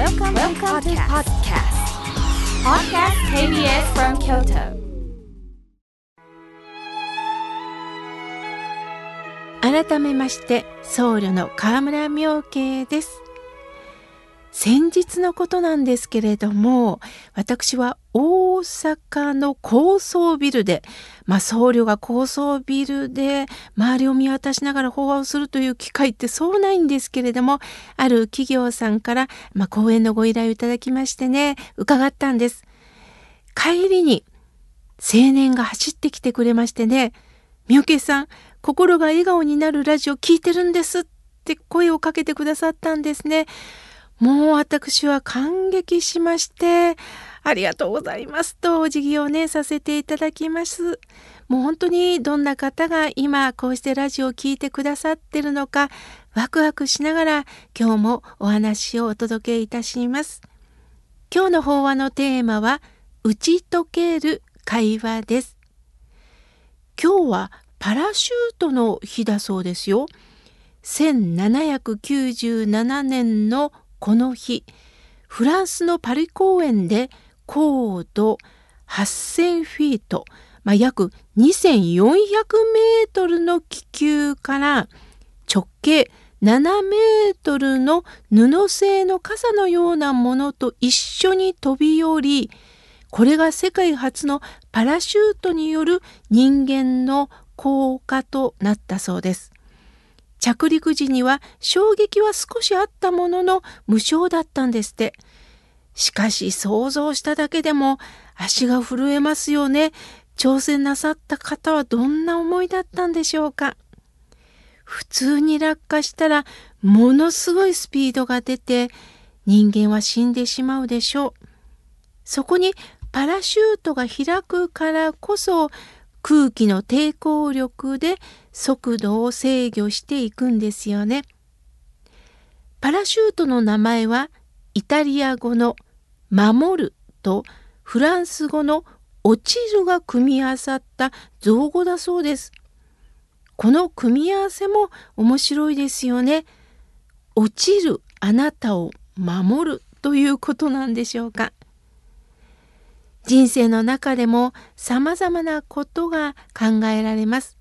Welcome, Welcome to podcast. Podcast KBS from Kyoto. 改めまして僧侶の河村明慶です先日のことなんですけれども私は大阪の高層ビルで、まあ、僧侶が高層ビルで周りを見渡しながら法話をするという機会ってそうないんですけれどもある企業さんから、まあ、講演のご依頼をいただきましてね伺ったんです帰りに青年が走ってきてくれましてね明慶さん心が笑顔になるラジオ聞いてるんですって声をかけてくださったんですね。もう私は感激しまして、ありがとうございますとお辞儀をね、させていただきます。もう本当にどんな方が今こうしてラジオを聴いてくださってるのか、ワクワクしながら今日もお話をお届けいたします。今日の法話のテーマは、打ち解ける会話です。今日はパラシュートの日だそうですよ。1797年のこの日フランスのパリ公園で高度8,000フィート、まあ、約2,400メートルの気球から直径7メートルの布製の傘のようなものと一緒に飛び降りこれが世界初のパラシュートによる人間の降下となったそうです。着陸時には衝撃は少しあったものの無償だったんですって。しかし想像しただけでも足が震えますよね。挑戦なさった方はどんな思いだったんでしょうか。普通に落下したらものすごいスピードが出て人間は死んでしまうでしょう。そこにパラシュートが開くからこそ空気の抵抗力で速度を制御していくんですよね。パラシュートの名前はイタリア語の「守る」とフランス語の「落ちる」が組み合わさった造語だそうです。この組み合わせも面白いですよね。落ちるあなたを守るということなんでしょうか。人生の中でも様々なことが考えられます。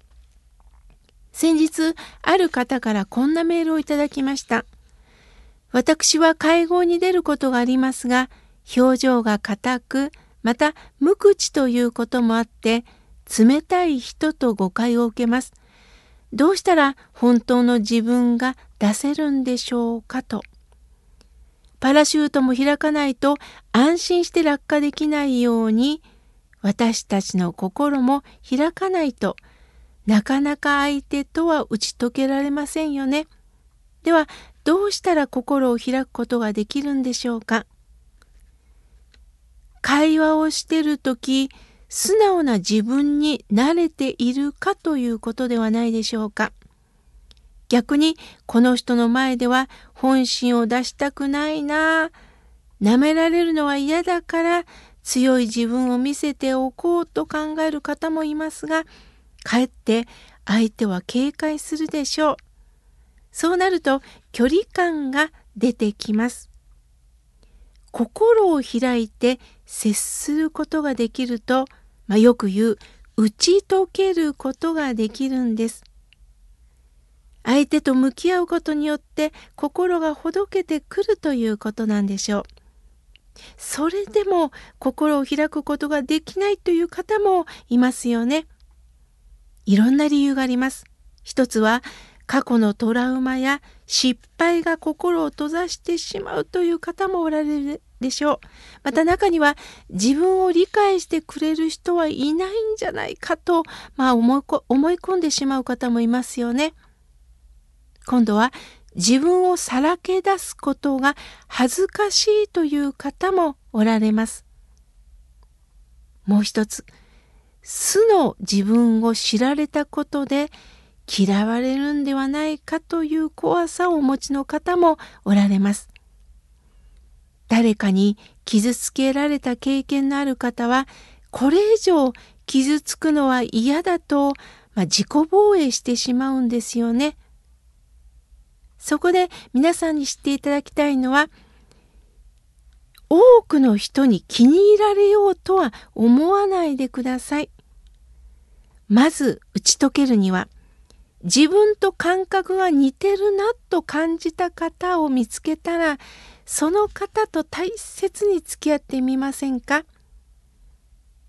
先日、ある方からこんなメールをいただきました。私は会合に出ることがありますが、表情が硬く、また無口ということもあって、冷たい人と誤解を受けます。どうしたら本当の自分が出せるんでしょうかと。パラシュートも開かないと安心して落下できないように私たちの心も開かないとなかなか相手とは打ち解けられませんよね。ではどうしたら心を開くことができるんでしょうか？会話をしてる時素直な自分に慣れているかということではないでしょうか？逆にこの人の前では本心を出したくないな舐められるのは嫌だから強い自分を見せておこうと考える方もいますがかえって相手は警戒するでしょう。そうなると距離感が出てきます。心を開いて接することができると、まあ、よく言う打ち解けることができるんです。相手と向き合うことによって心がほどけてくるということなんでしょう。それでも心を開くことができないという方もいますよね。いろんな理由があります。一つは過去のトラウマや失敗が心を閉ざしてしまうという方もおられるでしょう。また中には自分を理解してくれる人はいないんじゃないかと、まあ、思い思い込んでしまう方もいますよね。今度は自分をさらけ出すことが恥ずかしいという方もおられます。もう一つ、素の自分を知られたことで嫌われるんではないかという怖さをお持ちの方もおられます。誰かに傷つけられた経験のある方はこれ以上傷つくのは嫌だと、まあ、自己防衛してしまうんですよね。そこで皆さんに知っていただきたいのは多くの人に気に入られようとは思わないでください。まず打ち解けるには自分と感覚が似てるなと感じた方を見つけたらその方と大切に付き合ってみませんか？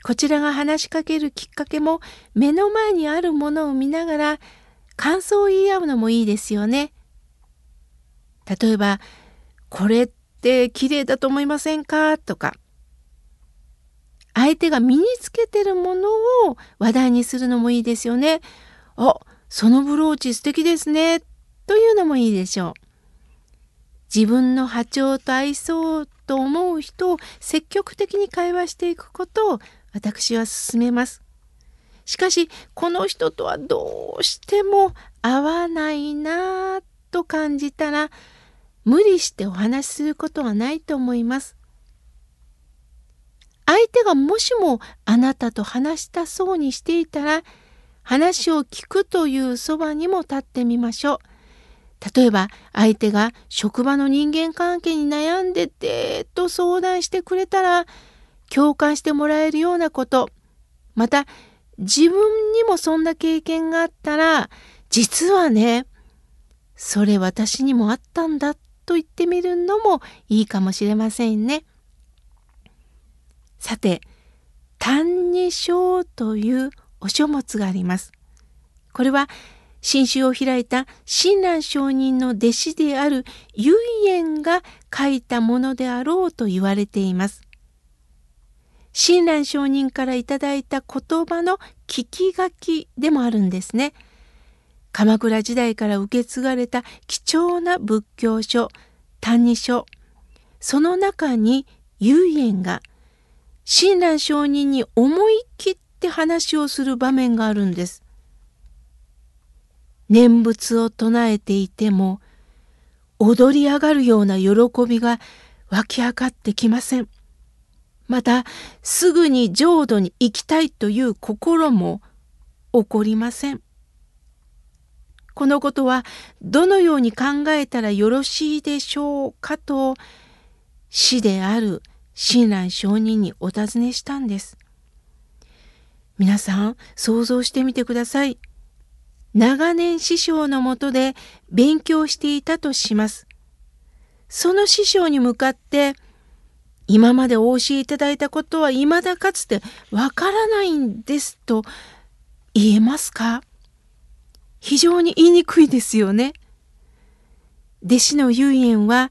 こちらが話しかけるきっかけも目の前にあるものを見ながら感想を言い合うのもいいですよね。例えば「これって綺麗だと思いませんか?」とか相手が身につけてるものを話題にするのもいいですよね。あそのブローチ素敵ですねというのもいいでしょう。自分の波長と合いそうと思う人を積極的に会話していくことを私は勧めます。しかしこの人とはどうしても合わないなぁと感じたら無理してお話しすることはないと思います。相手がもしもあなたと話したそうにしていたら話を聞くというそばにも立ってみましょう。例えば相手が職場の人間関係に悩んでてと相談してくれたら共感してもらえるようなことまた自分にもそんな経験があったら実はねそれ私にもあったんだと言ってみるのもいいかもしれませんね。さて「歎異抄」というお書物があります。これは新宗を開いた親鸞上人の弟子である唯円が書いたものであろうと言われています。親鸞上人からいただいた言葉の聞き書きでもあるんですね。鎌倉時代から受け継がれた貴重な仏教書「歎異書」その中に唯円が親鸞上人に思い切って話をする場面があるんです。念仏を唱えていても踊り上がるような喜びが湧き上がってきません。またすぐに浄土に行きたいという心も起こりません。このことはどのように考えたらよろしいでしょうかと死である親鸞上人にお尋ねしたんです。皆さん想像してみてください。長年師匠のもとで勉強していたとします。その師匠に向かって今までお教えいただいたことは未だかつてわからないんですと言えますか？非常に言いにくいですよね。弟子の唯円は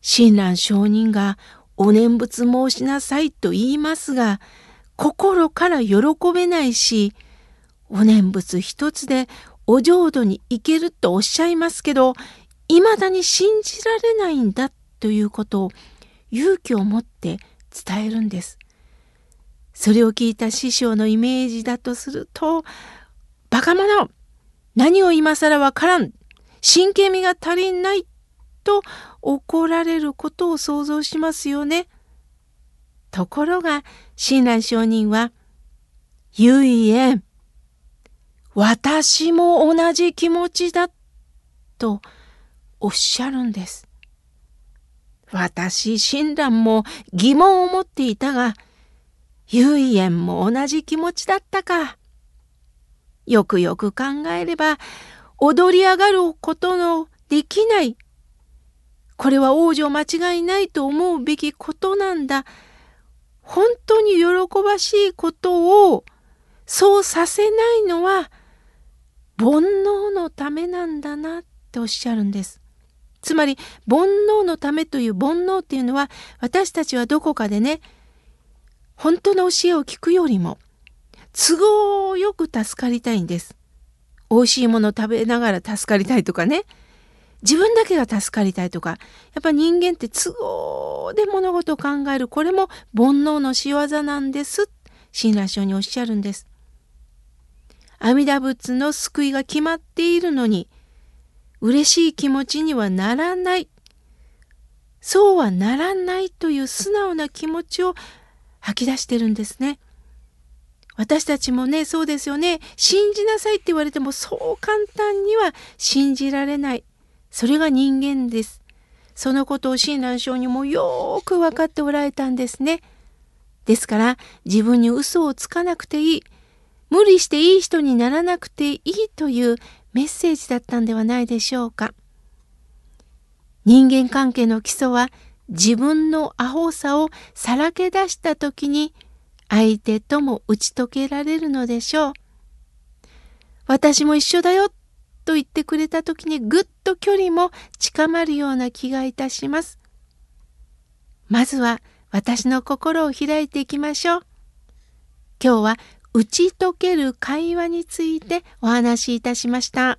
親鸞上人がお念仏申しなさいと言いますが心から喜べないしお念仏一つでお浄土に行けるとおっしゃいますけどいまだに信じられないんだということを勇気を持って伝えるんです。それを聞いた師匠のイメージだとすると「バカ者何を今更わからん真剣味が足りない」と怒られることを想像しますよね。ところが親鸞上人は「唯円私も同じ気持ちだとおっしゃるんです。私、親鸞も疑問を持っていたが、唯円も同じ気持ちだったか。よくよく考えれば、踊り上がることのできない。これは王女間違いないと思うべきことなんだ。本当に喜ばしいことをそうさせないのは煩悩のためなんだなっておっしゃるんです。つまり煩悩のためという煩悩っていうのは私たちはどこかでね本当の教えを聞くよりも都合よく助かりたいんです。美味しいもの食べながら助かりたいとかね自分だけが助かりたいとかやっぱ人間って都合で物事を考えるこれも煩悩の仕業なんです親鸞書におっしゃるんです。阿弥陀仏の救いが決まっているのに嬉しい気持ちにはならないそうはならないという素直な気持ちを吐き出してるんですね。私たちもねそうですよね信じなさいって言われてもそう簡単には信じられないそれが人間です。そのことを親鸞上にもよーく分かっておられたんですね。ですから自分に嘘をつかなくていい無理していい人にならなくていいというメッセージだったんではないでしょうか。人間関係の基礎は自分のアホさをさらけ出した時に相手とも打ち解けられるのでしょう。私も一緒だよと言ってくれた時にぐっと距離も近まるような気がいたします。まずは私の心を開いていきましょう。今日は打ち解ける会話についてお話しいたしました。